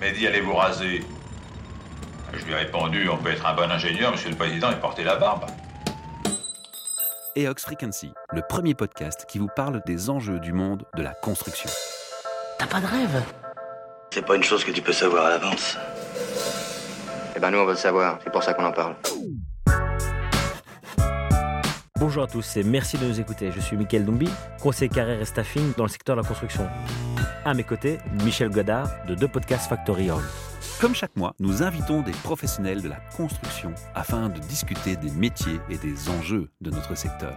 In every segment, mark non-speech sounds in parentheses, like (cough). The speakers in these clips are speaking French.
Mehdi, allez vous raser? Je lui ai répondu, on peut être un bon ingénieur, monsieur le président, et porter la barbe. EOX Frequency, le premier podcast qui vous parle des enjeux du monde de la construction. T'as pas de rêve? C'est pas une chose que tu peux savoir à l'avance. Eh ben nous on veut le savoir, c'est pour ça qu'on en parle. Bonjour à tous et merci de nous écouter. Je suis Mickaël Dumbi, conseiller carrière et staffing dans le secteur de la construction. À mes côtés, Michel Godard de deux podcasts Factory Org. Comme chaque mois, nous invitons des professionnels de la construction afin de discuter des métiers et des enjeux de notre secteur.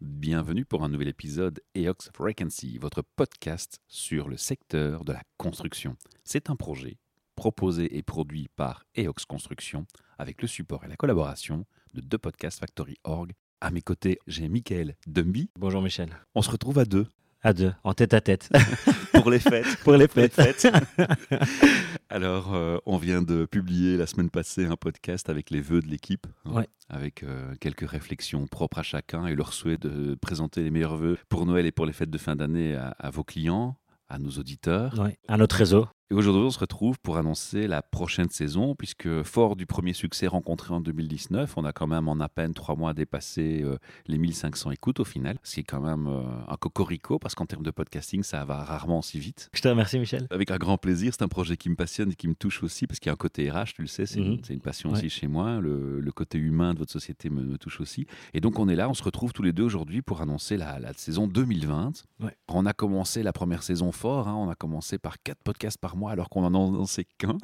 Bienvenue pour un nouvel épisode EOX Frequency, votre podcast sur le secteur de la construction. C'est un projet proposé et produit par EOX Construction avec le support et la collaboration de deux podcasts Factory Org. À mes côtés, j'ai Michael Dumby. Bonjour Michel. On se retrouve à deux À deux, en tête à tête. (laughs) pour les fêtes. Pour les fêtes. (laughs) Alors, euh, on vient de publier la semaine passée un podcast avec les vœux de l'équipe, hein, Ouais. avec euh, quelques réflexions propres à chacun et leur souhait de présenter les meilleurs vœux pour Noël et pour les fêtes de fin d'année à, à vos clients, à nos auditeurs. Ouais, à notre réseau. Et aujourd'hui, on se retrouve pour annoncer la prochaine saison, puisque fort du premier succès rencontré en 2019, on a quand même en à peine trois mois dépassé euh, les 1500 écoutes au final, ce qui est quand même euh, un cocorico, parce qu'en termes de podcasting, ça va rarement si vite. Je te remercie Michel. Avec un grand plaisir, c'est un projet qui me passionne et qui me touche aussi, parce qu'il y a un côté RH, tu le sais, c'est une, Mhm. une passion Ouais. aussi chez moi, le, le côté humain de votre société me, me touche aussi. Et donc on est là, on se retrouve tous les deux aujourd'hui pour annoncer la, la saison 2020. Ouais. On a commencé la première saison fort, hein, on a commencé par quatre podcasts par mois alors qu'on en a annoncé qu'un.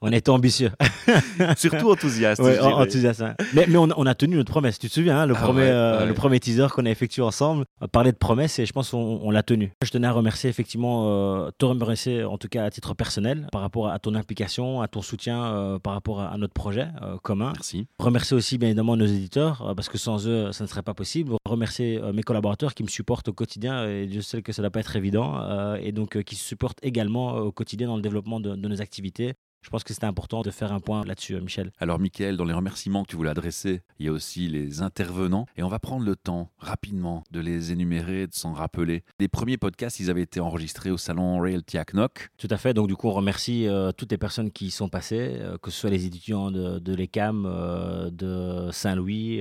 On était ambitieux. (laughs) Surtout enthousiaste. Ouais, enthousiaste. hein. Mais, mais on, a- on a tenu notre promesse. Tu te souviens, hein, le, Ah premier, ouais, euh, ouais. le premier teaser qu'on a effectué ensemble on parlait de promesse et je pense qu'on on l'a tenu. Je tenais à remercier effectivement, euh, te remercier en tout cas à titre personnel par rapport à ton implication, à ton soutien euh, par rapport à, à notre projet commun. Merci. Remercier aussi bien évidemment nos éditeurs parce que sans eux ça ne serait pas possible. Remercier mes collaborateurs qui me supportent au quotidien et je sais que ça ne doit pas être évident et donc qui supportent également au quotidien dans le développement de, nos activités. Je pense que c'était important de faire un point là-dessus, euh, Michel. Alors, Mickaël, dans les remerciements que tu voulais adresser, il y a aussi les intervenants. Et on va prendre le temps, rapidement, de les énumérer, de s'en rappeler. Les premiers podcasts, ils avaient été enregistrés au salon Realty Knock. Tout à fait. Donc, du coup, on remercie euh, toutes les personnes qui y sont passées, euh, que ce soit les étudiants de, de l'ECAM, euh, de Saint-Louis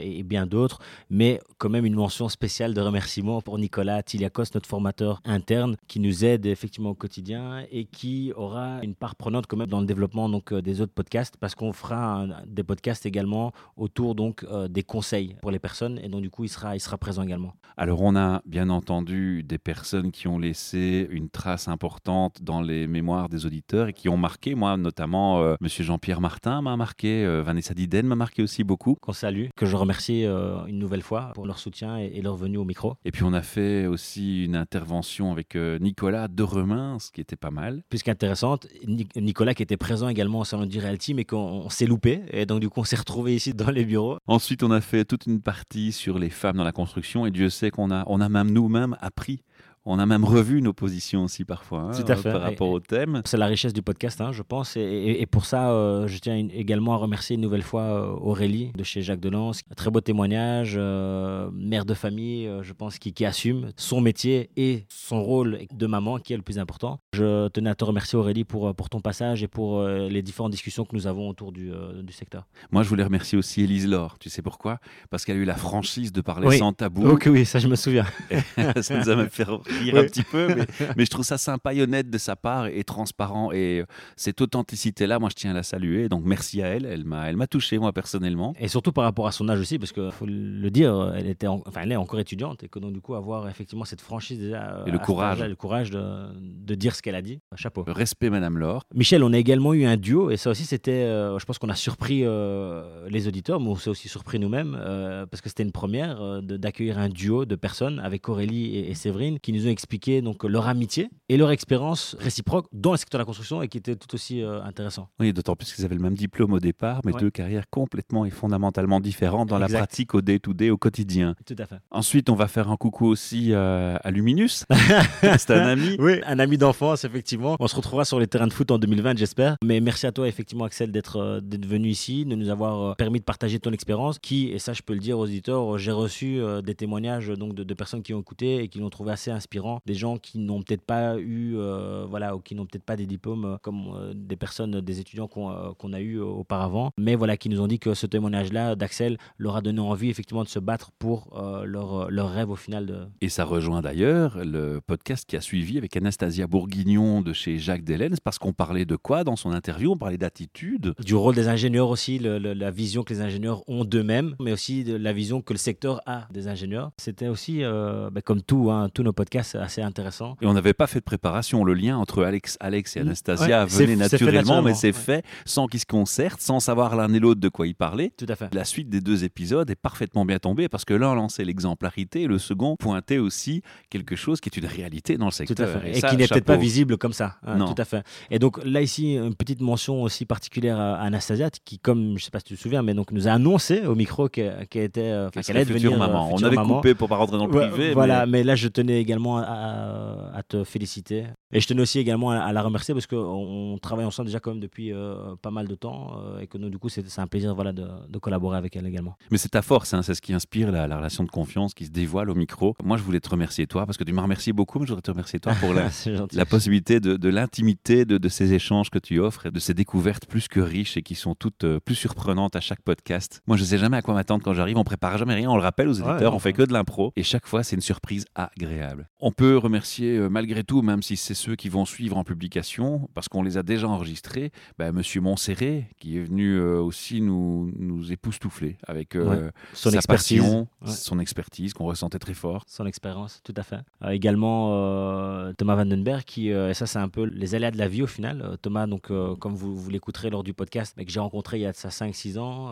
et, et bien d'autres. Mais quand même, une mention spéciale de remerciement pour Nicolas Tiliakos, notre formateur interne, qui nous aide effectivement au quotidien et qui aura une part prenante quand même dans le développement donc, euh, des autres podcasts parce qu'on fera un- des podcasts également autour donc, euh, des conseils pour les personnes. Et donc, du coup, il sera, il sera présent également. Alors, on a bien entendu des personnes qui ont laissé une trace importante dans les mémoires des auditeurs et qui ont marqué, moi notamment, euh, Monsieur Jean-Pierre Martin m'a marqué, euh, Vanessa Diden m'a marqué aussi beaucoup. Qu'on salue, que je remercie euh, une nouvelle fois pour leur soutien et, et leur venue au micro. Et puis, on a fait aussi une intervention avec Nicolas Deremain, ce qui était pas mal. plus qu'intéressante. Ni- Qui était présent également au salon du Realty, mais qu'on on s'est loupé. Et donc, du coup, on s'est retrouvé ici dans les bureaux. Ensuite, on a fait toute une partie sur les femmes dans la construction et Dieu sait qu'on a, on a même nous-mêmes appris. On a même revu nos positions aussi parfois hein, fait. par rapport Et- au thème. C'est la richesse du podcast, hein, je pense. Et, et- et pour ça, euh, je tiens une- également à remercier une nouvelle fois euh, Aurélie de chez Jacques Delance. Très beau témoignage, euh, mère de famille, je pense, qui, qui assume son métier et son rôle de maman, qui est le plus important. Je tenais à te remercier Aurélie pour, pour ton passage et pour euh, les différentes discussions que nous avons autour du, du secteur. Moi, je voulais remercier aussi Élise Laure. Tu sais pourquoi? Parce qu'elle a eu la franchise de parler Oui. sans tabou. Ok, oui, ça je me souviens. (laughs) ça nous a même fait rire Oui. un petit peu, mais, (laughs) mais je trouve ça sympa et honnête de sa part et transparent. Et euh, cette authenticité-là, moi, je tiens à la saluer. Donc, merci à elle. Elle m'a, elle m'a touché, moi, personnellement. Et surtout par rapport à son âge aussi, parce qu'il faut le dire, elle, était en- enfin, elle est encore étudiante et que donc du coup avoir effectivement cette franchise déjà. Et le courage. Le courage de, de dire ce qu'elle a dit. Chapeau. Respect, Madame Laure. Michel, on a également eu un duo et ça aussi c'était, euh, je pense qu'on a surpris euh, les auditeurs, mais on s'est aussi surpris nous-mêmes euh, parce que c'était une première euh, d'accueillir un duo de personnes avec Aurélie et, et Séverine qui nous ont expliqué donc leur amitié et leur expérience réciproque dans le secteur de la construction et qui était tout aussi euh, intéressant. Oui, d'autant plus qu'ils avaient le même diplôme au départ, mais Ouais. deux carrières complètement et fondamentalement différentes dans la pratique au day-to-day, au quotidien. Tout à fait. Ensuite, on va faire un coucou aussi euh, à Luminus. (laughs) C'est un ami. Oui, un ami d'enfance, effectivement. On se retrouvera sur les terrains de foot en 2020, j'espère. Mais merci à toi, effectivement, Axel, d'être euh, venu ici, de nous avoir euh, permis de partager ton expérience. Qui, et ça, je peux le dire aux auditeurs, j'ai reçu des témoignages donc, de, de personnes qui ont écouté et qui l'ont trouvé assez inspirant des gens qui n'ont peut-être pas eu, euh, voilà, ou qui n'ont peut-être pas des diplômes euh, comme euh, des personnes, des étudiants qu'on a eu auparavant, mais voilà, qui nous ont dit que ce témoignage-là d'Axel leur a donné envie effectivement de se battre pour leur, leur rêve au final de, Et ça rejoint d'ailleurs le podcast qui a suivi avec Anastasia Bourguignon de chez Jacques Delens, parce qu'on parlait de quoi dans son interview? On parlait d'attitude. du rôle des ingénieurs aussi, le- le- la vision que les ingénieurs ont d'eux-mêmes, mais aussi de la vision que le secteur a des ingénieurs. C'était aussi, euh, ben, comme tout, hein, tous nos podcasts, assez intéressant. Et on n'avait pas fait de préparation. Le lien entre Alex, Alex et Mm, Anastasia ouais, c'est- venait c'est naturellement, mais c'est ouais. fait sans qu'ils se concertent, sans savoir l'un et l'autre de quoi ils parlaient. Tout à fait. La suite des deux épisodes est parfaitement bien tombée parce que l'un lançait l'exemplarité et le second pointait aussi quelque chose qui est une réalité dans le Tout à secteur. fait. Et, ça, qui n'est peut-être pas visible comme ça. hein, Non. Tout à fait. Et donc là ici, une petite mention aussi particulière à Anastasia, qui, comme je ne sais pas si tu te souviens, mais donc nous a annoncé au micro qu'elle qu'elle était, euh, enfin, Qu'elle qu'elle allait devenir euh, maman. On avait maman. coupé pour pas rentrer dans le Ouais, privé. voilà, mais- mais... là je tenais également à, à te féliciter. Et je tenais aussi également à, à la remercier parce qu'on on travaille ensemble déjà quand même depuis euh, pas mal de temps euh, et que nous, du coup c'est un plaisir voilà, de, de collaborer avec elle également. Mais c'est ta force, hein, c'est ce qui inspire la, la relation de confiance qui se dévoile au micro. Moi, je voulais te remercier toi, parce que tu m'as remercié beaucoup, mais je voudrais te remercier toi pour la, (laughs) possibilité de, de l'intimité de, de ces échanges que tu offres et de ces découvertes plus que riches et qui sont toutes euh, plus surprenantes à chaque podcast. Moi, je sais jamais à quoi m'attendre quand j'arrive, on prépare jamais rien, on le rappelle aux éditeurs, Ouais, on fait que de l'impro et chaque fois, c'est une surprise agréable. On peut remercier euh, malgré tout, même si c'est ceux qui vont suivre en publication, parce qu'on les a déjà enregistrés, bah, Monsieur Montserrat, qui est venu euh, aussi nous, nous époustoufler avec euh, Ouais. Son sa expertise. passion, Ouais. son expertise qu'on ressentait très fort. son expérience, tout à fait. Également Thomas Vandenberg, qui, et ça c'est un peu les aléas de la vie au final. Thomas, donc, comme vous, vous l'écouterez lors du podcast, mais que j'ai rencontré il y a de ça 5-6 ans,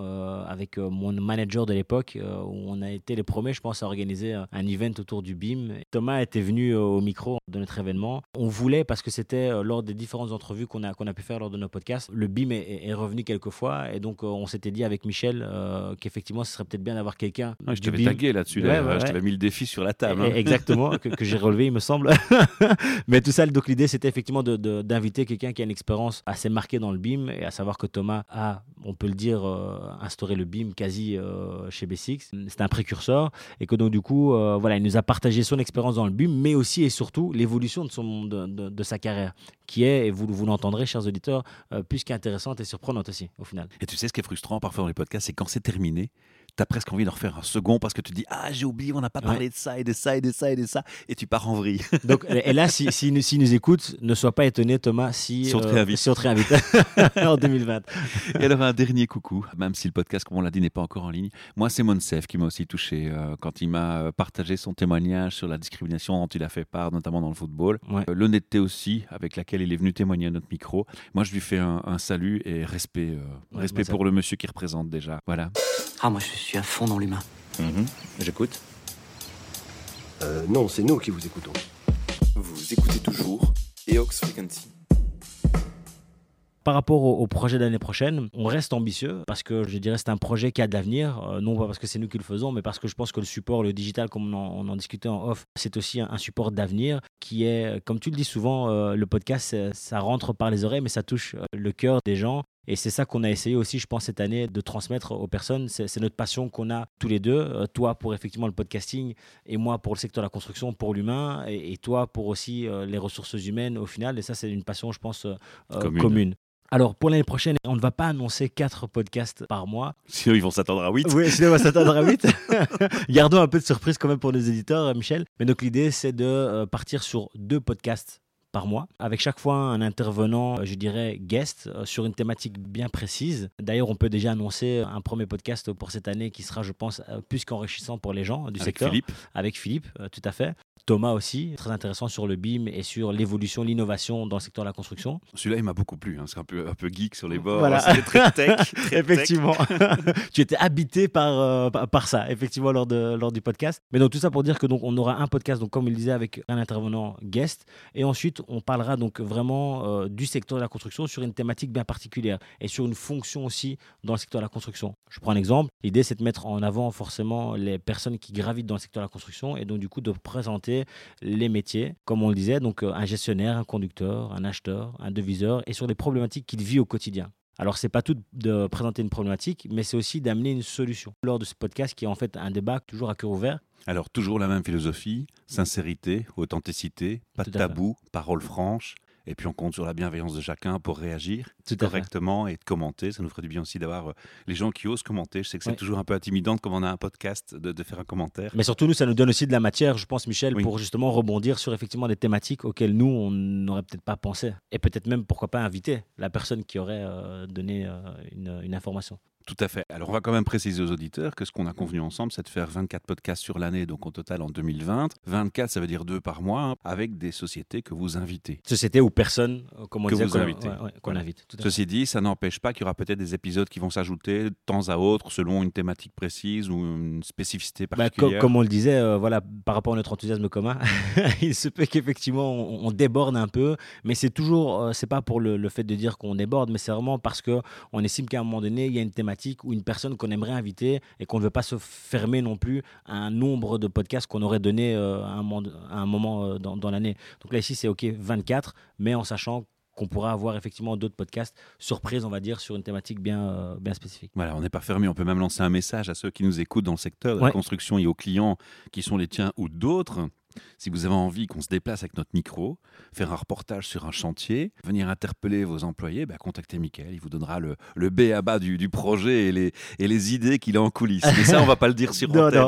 avec mon manager de l'époque, où on a été les premiers, je pense, à organiser un event autour du BIM. Thomas était venu euh, au micro de notre événement. On voulait, parce que c'était euh, lors des différentes entrevues qu'on a, qu'on a pu faire lors de nos podcasts, le BIM est, revenu quelques fois, et donc euh, on s'était dit avec Michel euh, qu'effectivement ce serait peut-être bien d'avoir quelqu'un Ouais, je t'avais tagué là-dessus, Ouais, ouais, je t'avais mis le défi sur la table. Hein. Exactement, que, que j'ai relevé, il me semble. (laughs) Mais tout ça, donc l'idée, c'était effectivement de- de- d'inviter quelqu'un qui a une expérience assez marquée dans le BIM, et à savoir que Thomas a, on peut le dire, euh, instauré le BIM quasi euh, chez B6. C'est un précurseur, et que donc du coup, voilà, il nous a partagé son expérience dans le BIM, mais aussi et surtout l'évolution de, de sa carrière, qui est, et vous, vous l'entendrez, chers auditeurs, euh, plus qu'intéressante et surprenante aussi, au final. Et tu sais ce qui est frustrant parfois dans les podcasts, c'est quand c'est terminé, tu as presque envie de refaire un second parce que tu te dis Ah, j'ai oublié, on n'a pas Ouais. parlé de ça et de ça et de ça et de ça, et tu pars en vrille. (laughs) Donc, et là, si, si, nous- s'il nous écoute, ne sois pas étonné, Thomas, si, Si on te euh, réinvite. si on te réinvite (laughs) en 2020. et alors, un dernier coucou, même si le podcast, comme on l'a dit, n'est pas encore en ligne. Moi, c'est Monsef qui m'a aussi touché euh, quand il m'a euh, partagé son témoignage sur la discrimination dont il a fait part, notamment dans le football. Ouais. Euh, L'honnêteté aussi, avec laquelle il est venu témoigner à notre micro. Moi, je lui fais un, un salut et respect, euh, Ouais, respect Monsef. pour le monsieur qui représente déjà. Voilà. Ah, moi, je suis à fond dans l'humain. J'écoute. Euh, non, c'est nous qui vous écoutons. Vous écoutez toujours Eox Frequency. Par rapport au, au projet d'année prochaine, on reste ambitieux parce que je dirais c'est un projet qui a de l'avenir, euh, non pas parce que c'est nous qui le faisons, mais parce que je pense que le support, le digital, comme on en, on en discutait en off, c'est aussi un, un support d'avenir qui est, comme tu le dis souvent, euh, le podcast, ça, rentre par les oreilles, mais ça touche le cœur des gens. Et c'est ça qu'on a essayé aussi, je pense, cette année de transmettre aux personnes. C'est notre passion qu'on a tous les deux. Euh, toi pour effectivement le podcasting et moi pour le secteur de la construction, pour l'humain, et, et toi pour aussi euh, les ressources humaines au final. Et ça, c'est une passion, je pense, euh, Commune. commune. Alors, pour l'année prochaine, on ne va pas annoncer quatre podcasts par mois. Sinon, ils vont s'attendre à 8. Oui, sinon on va s'attendre à 8. (laughs) (laughs) Gardons un peu de surprise quand même pour nos éditeurs, Michel. Mais donc, l'idée, c'est de partir sur deux podcasts par mois, avec chaque fois un intervenant, euh, je dirais, guest, euh, sur une thématique bien précise. D'ailleurs, on peut déjà annoncer un premier podcast pour cette année qui sera, je pense, euh, plus qu'enrichissant pour les gens du Avec secteur. Philippe. Avec Philippe, euh, tout à fait. Thomas aussi, très intéressant sur le BIM et sur l'évolution, l'innovation dans le secteur de la construction. Celui-là, il m'a beaucoup plu. hein. C'est un peu, un peu geek sur les bords. Voilà. C'était très tech. très (laughs) tech. effectivement. (laughs) tu étais habité par, euh, par, par ça, effectivement, lors, de, lors du podcast. Mais donc, tout ça pour dire que donc, on aura un podcast, donc, comme il disait, avec un intervenant guest. Et ensuite, on parlera donc vraiment euh, du secteur de la construction sur une thématique bien particulière et sur une fonction aussi dans le secteur de la construction. Je prends un exemple. L'idée, c'est de mettre en avant forcément les personnes qui gravitent dans le secteur de la construction et donc, du coup, de présenter les métiers, comme on le disait, donc euh, un gestionnaire, un conducteur, un acheteur, un deviseur et sur les problématiques qu'il vit au quotidien. Alors, c'est pas tout de présenter une problématique, mais c'est aussi d'amener une solution. Lors de ce podcast, qui est en fait un débat toujours à cœur ouvert, Alors, toujours la même philosophie, sincérité, authenticité, pas de tabou, parole franche. Et puis on compte sur la bienveillance de chacun pour réagir Tout fait. correctement et de commenter. Ça nous ferait du bien aussi d'avoir euh, les gens qui osent commenter. Je sais que c'est Ouais. toujours un peu intimidant comme on a un podcast de, de faire un commentaire. Mais surtout, nous, ça nous donne aussi de la matière, je pense, Michel, Oui. pour justement rebondir sur effectivement des thématiques auxquelles nous, on n'aurait peut-être pas pensé. Et peut-être même, pourquoi pas, inviter la personne qui aurait euh, donné euh, une, une information. Tout à fait. Alors, on va quand même préciser aux auditeurs que ce qu'on a convenu ensemble, c'est de faire 24 podcasts sur l'année, donc au total en 2020. 24, ça veut dire deux par mois, hein, avec des sociétés que vous invitez. Société ou personne, euh, comme on Que disait, vous qu'on invitez. ouais, ouais, qu'on invite. Tout. Ceci dit, ça n'empêche pas qu'il y aura peut-être des épisodes qui vont s'ajouter de temps à autre selon une thématique précise ou une spécificité Bah, co- particulière. comme on le disait, euh, voilà, par rapport à notre enthousiasme commun, (laughs) il se peut qu'effectivement on, on déborde un peu, mais c'est toujours, euh, c'est pas pour le, le fait de dire qu'on déborde, mais c'est vraiment parce que on estime qu'à un moment donné, il y a une thématique ou une personne qu'on aimerait inviter et qu'on ne veut pas se fermer non plus à un nombre de podcasts qu'on aurait donné euh, à un moment, à un moment euh, dans, dans l'année. Donc là ici c'est ok 24, mais en sachant qu'on pourra avoir effectivement d'autres podcasts surprises, on va dire, sur une thématique bien, euh, bien spécifique. Voilà, on n'est pas fermé. On peut même lancer un message à ceux qui nous écoutent dans le secteur de la construction et aux clients qui sont les tiens ou d'autres. Si vous avez envie qu'on se déplace avec notre micro, faire un reportage sur un chantier, venir interpeller vos employés, bah, contactez Mickaël. Il vous donnera le, le B à bas du, du projet et les, et les idées qu'il a en coulisses. Mais ça, on va pas le dire sur (laughs) Non, antenne.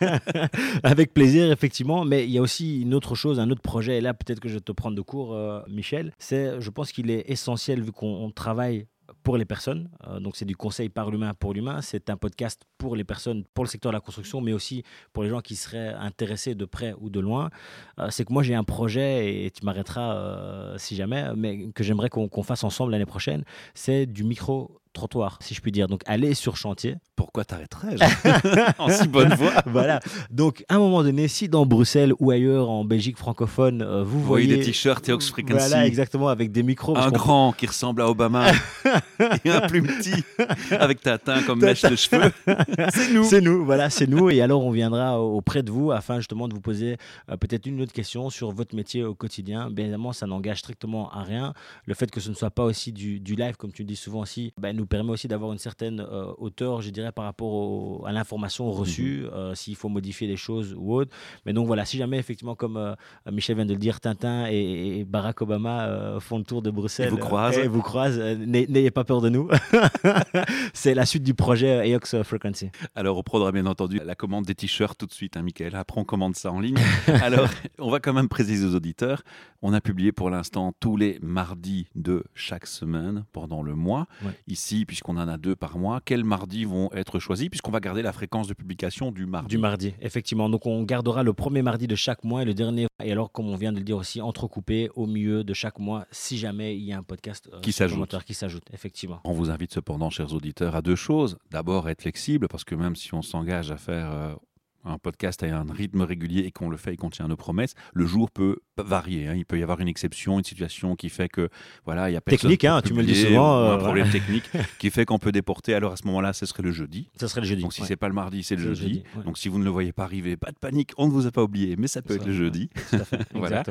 non. (laughs) Avec plaisir, effectivement. Mais il y a aussi une autre chose, un autre projet. Et là, peut-être que je vais te prendre de court, euh, Michel. C'est, je pense qu'il est essentiel, vu qu'on on travaille pour les personnes. Euh, donc, c'est du conseil par l'humain pour l'humain. C'est un podcast pour les personnes, pour le secteur de la construction, mais aussi pour les gens qui seraient intéressés de près ou de loin. Euh, c'est que moi, j'ai un projet, et tu m'arrêteras euh, si jamais, mais que j'aimerais qu'on fasse ensemble l'année prochaine. C'est du micro-trottoir, si je puis dire. Donc, aller sur chantier. Pourquoi t'arrêterais-je (laughs) En si bonne voie. voilà. Donc, à un moment donné, si dans Bruxelles ou ailleurs en Belgique francophone, euh, vous Vous voyez voyez des t-shirts et Frequency. Voilà, exactement, avec des micros. Un grand qui ressemble à Obama (laughs) et un plus petit avec Tatin comme mèche de cheveux. (laughs) C'est nous. C'est nous, voilà, c'est nous. Et alors, on viendra auprès de vous afin justement de vous poser euh, peut-être une autre question sur votre métier au quotidien. Bien évidemment, ça n'engage strictement à rien. Le fait que ce ne soit pas aussi du, du live, comme tu dis souvent aussi, ben, nous permet aussi d'avoir une certaine euh, hauteur, je dirais, par rapport au- à l'information reçue, euh, s'il faut modifier des choses ou autre. Mais donc voilà, si jamais effectivement, comme euh, Michel vient de le dire, Tintin et, et Barack Obama font le tour de Bruxelles Et vous croisent. et vous croisent, n'ay- n'ayez pas peur de nous. (laughs) c'est la suite du projet EOX Frequency. Alors, on prendra bien entendu la commande des t-shirts tout de suite, hein, Michael. Après, on commande ça en ligne. (laughs) Alors, on va quand même préciser aux auditeurs. On a publié pour l'instant tous les mardis de chaque semaine pendant le mois. Ouais. Ici, puisqu'on en a deux par mois, quels mardis vont être choisis Puisqu'on va garder la fréquence de publication du mardi. Du mardi, effectivement. Donc on gardera le premier mardi de chaque mois et le dernier. Et alors, comme on vient de le dire aussi, entrecoupé au milieu de chaque mois, si jamais il y a un podcast euh, Qui s'ajoute. supplémentaire qui s'ajoute, effectivement. On vous invite cependant, chers auditeurs, à deux choses. D'abord, être flexible, parce que même si on s'engage à faire euh, un podcast à un rythme régulier et qu'on le fait et qu'on tient nos promesses, le jour peut varier. hein. Il peut y avoir une exception, une situation qui fait que voilà, il y a personne Technique, hein, tu me le dis souvent, ou euh, un problème technique (laughs) qui fait qu'on peut déporter. Alors à ce moment-là, ce serait le jeudi. Ça serait le jeudi. Donc si ouais. c'est pas le mardi, c'est le jeudi. jeudi, ouais. Donc si vous ne le voyez pas arriver, pas de panique, on ne vous a pas oublié, mais ça peut Ça, être le jeudi. Tout à fait, (laughs) Voilà.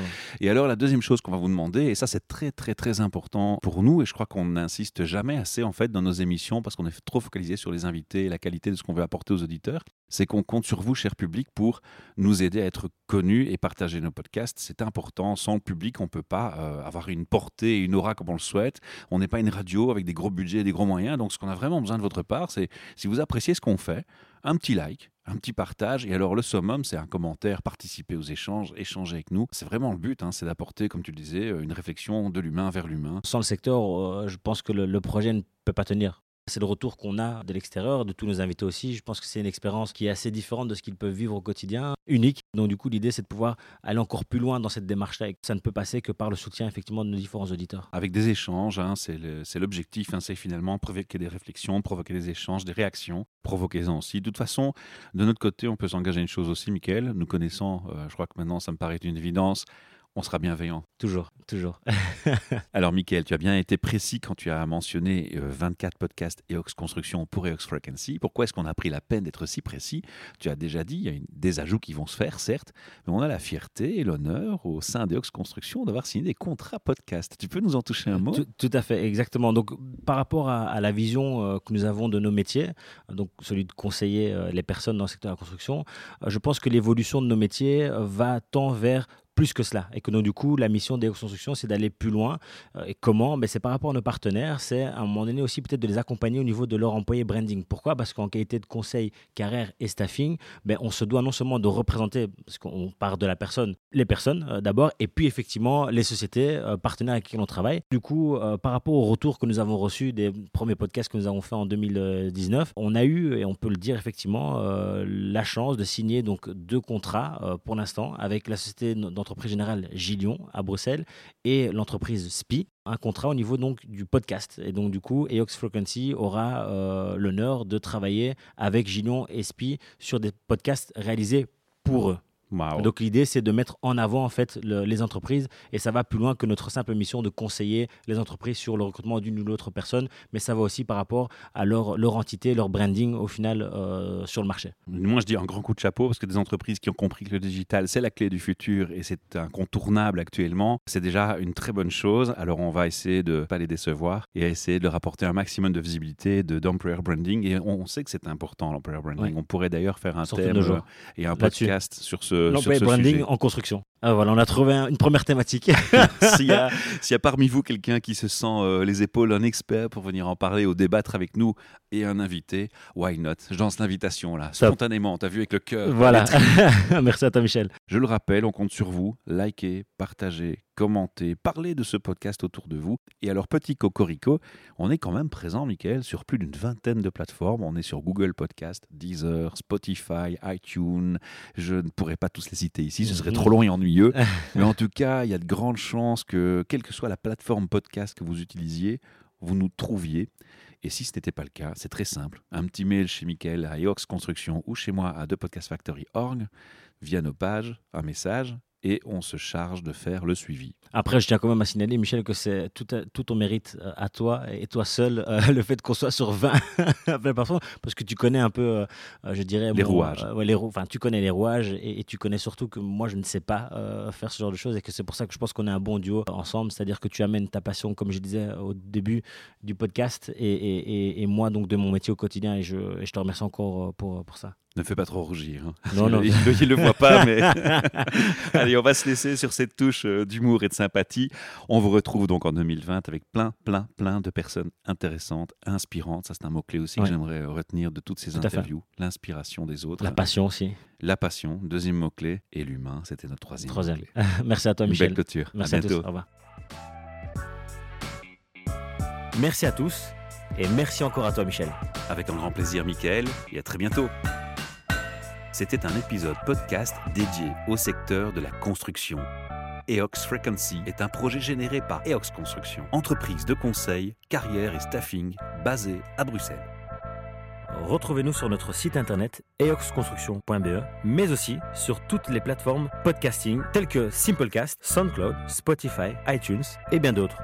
Et alors la deuxième chose qu'on va vous demander, et ça c'est très très très important pour nous, et je crois qu'on n'insiste jamais assez en fait dans nos émissions parce qu'on est trop focalisé sur les invités et la qualité de ce qu'on veut apporter aux auditeurs, c'est qu'on compte sur vous, cher public, pour nous aider à être connus et partager nos podcasts. C'est important. Sans le public, on ne peut pas euh, avoir une portée et une aura comme on le souhaite. On n'est pas une radio avec des gros budgets et des gros moyens. Donc ce qu'on a vraiment besoin de votre part, c'est si vous appréciez ce qu'on fait, un petit like, un petit partage. Et alors, le summum, c'est un commentaire, participer aux échanges, échanger avec nous. C'est vraiment le but, hein, c'est d'apporter, comme tu le disais, une réflexion de l'humain vers l'humain. Sans le secteur, euh, je pense que le projet ne peut pas tenir. C'est le retour qu'on a de l'extérieur, de tous nos invités aussi. Je pense que c'est une expérience qui est assez différente de ce qu'ils peuvent vivre au quotidien, unique. Donc du coup, l'idée, c'est de pouvoir aller encore plus loin dans cette démarche-là. Ça ne peut passer que par le soutien effectivement de nos différents auditeurs. Avec des échanges, hein, c'est l'objectif, hein, c'est finalement provoquer des réflexions, provoquer des échanges, des réactions, provoquez-en aussi. De toute façon, de notre côté, on peut s'engager une chose aussi, Michael, nous connaissant, euh, je crois que maintenant ça me paraît une évidence, On sera bienveillant. Toujours, toujours. (laughs) Alors, Michael, tu as bien été précis quand tu as mentionné 24 podcasts EOX Construction pour EOX Frequency. Pourquoi est-ce qu'on a pris la peine d'être si précis? Tu as déjà dit, il y a des ajouts qui vont se faire, certes, mais on a la fierté et l'honneur au sein d'EOX Construction d'avoir signé des contrats podcast. Tu peux nous en toucher un mot? Tout, à fait, exactement. Donc, par rapport à, la vision que nous avons de nos métiers, donc celui de conseiller les personnes dans le secteur de la construction, je pense que l'évolution de nos métiers va tant vers plus que cela. Et que donc, du coup, la mission des constructions, c'est d'aller plus loin. Euh, et comment? Ben, C'est par rapport à nos partenaires. C'est à un moment donné aussi peut-être de les accompagner au niveau de leur employé branding. Pourquoi? Parce qu'en qualité de conseil, carrière et staffing, ben, on se doit non seulement de représenter, parce qu'on part de la personne, les personnes euh, d'abord, et puis effectivement les sociétés euh, partenaires avec qui on travaille. Du coup, par rapport au retour que nous avons reçu des premiers podcasts que nous avons fait en 2019, on a eu, et on peut le dire effectivement, la chance de signer donc deux contrats pour l'instant avec la société d'entreprise l'entreprise générale Gillion à Bruxelles et l'entreprise SPI, un contrat au niveau donc du podcast. Et donc du coup, EOX Frequency aura euh, l'honneur de travailler avec Gillion et SPI sur des podcasts réalisés pour eux. Donc l'idée, c'est de mettre en avant en fait les entreprises. Et ça va plus loin que notre simple mission de conseiller les entreprises sur le recrutement d'une ou l'autre personne, mais ça va aussi par rapport à leur, leur entité, leur branding au final euh, sur le marché. Moi, je dis un grand coup de chapeau parce que des entreprises qui ont compris que le digital, c'est la clé du futur et c'est incontournable actuellement, c'est déjà une très bonne chose. Alors on va essayer de ne pas les décevoir et essayer de leur apporter un maximum de visibilité, de d'employer branding. Et on, sait que c'est important l'employer branding. On pourrait d'ailleurs faire un thème euh, et un podcast sur ce L'employé branding en construction. Ah, voilà, on a trouvé une première thématique. (laughs) S'il y, a parmi vous quelqu'un qui se sent euh, les épaules, un expert pour venir en parler ou débattre avec nous et un invité, why not? Je lance l'invitation là, spontanément, t'as vu avec le cœur. Voilà, (laughs) merci à toi Michel. Je le rappelle, on compte sur vous, likez, partagez, commentez, parlez de ce podcast autour de vous. Et alors, petit cocorico, on est quand même présent, Michael, sur plus d'une vingtaine de plateformes. On est sur Google Podcast, Deezer, Spotify, iTunes. Je ne pourrais pas tous les citer ici, ce serait trop long et ennuyeux. (laughs) Mais en tout cas, il y a de grandes chances que, quelle que soit la plateforme podcast que vous utilisiez, vous nous trouviez. Et si ce n'était pas le cas, c'est très simple. Un petit mail chez Michael à EOX Construction ou chez moi à thepodcastfactory.org via nos pages, un message et on se charge de faire le suivi. Après, je tiens quand même à signaler, Michel, que c'est tout, tout, ton mérite euh, à toi et toi seul, euh, (laughs) le fait qu'on soit sur 20 (laughs) parce que tu connais un peu, euh, je dirais... Les rouages. les enfin, tu connais les rouages et, tu connais surtout que moi, je ne sais pas faire ce genre de choses et que c'est pour ça que je pense qu'on est un bon duo ensemble, c'est-à-dire que tu amènes ta passion, comme je disais au début du podcast, et, et, et moi, donc, de mon métier au quotidien, et je, je te remercie encore pour, pour ça. Ne fais pas trop rougir. Hein. Non, non. Il ne le voit pas, mais. (laughs) Allez, on va se laisser sur cette touche euh, d'humour et de sympathie. On vous retrouve donc en 2020 avec plein, plein, plein de personnes intéressantes, inspirantes. Ça, c'est un mot-clé aussi que j'aimerais retenir de toutes ces interviews. L'inspiration des autres. La passion aussi. La passion, deuxième mot-clé. Et l'humain, c'était notre troisième, troisième. mot-clé. (laughs) Merci à toi, Michel. belle clôture. Merci à, bientôt. tous. Au revoir. Merci à tous. Et merci encore à toi, Michel. Avec un grand plaisir, Michael. Et à très bientôt. C'était un épisode podcast dédié au secteur de la construction. EOX Frequency est un projet généré par EOX Construction, entreprise de conseil, carrière et staffing basée à Bruxelles. Retrouvez-nous sur notre site internet eoxconstruction.be, mais aussi sur toutes les plateformes podcasting telles que Simplecast, SoundCloud, Spotify, iTunes et bien d'autres.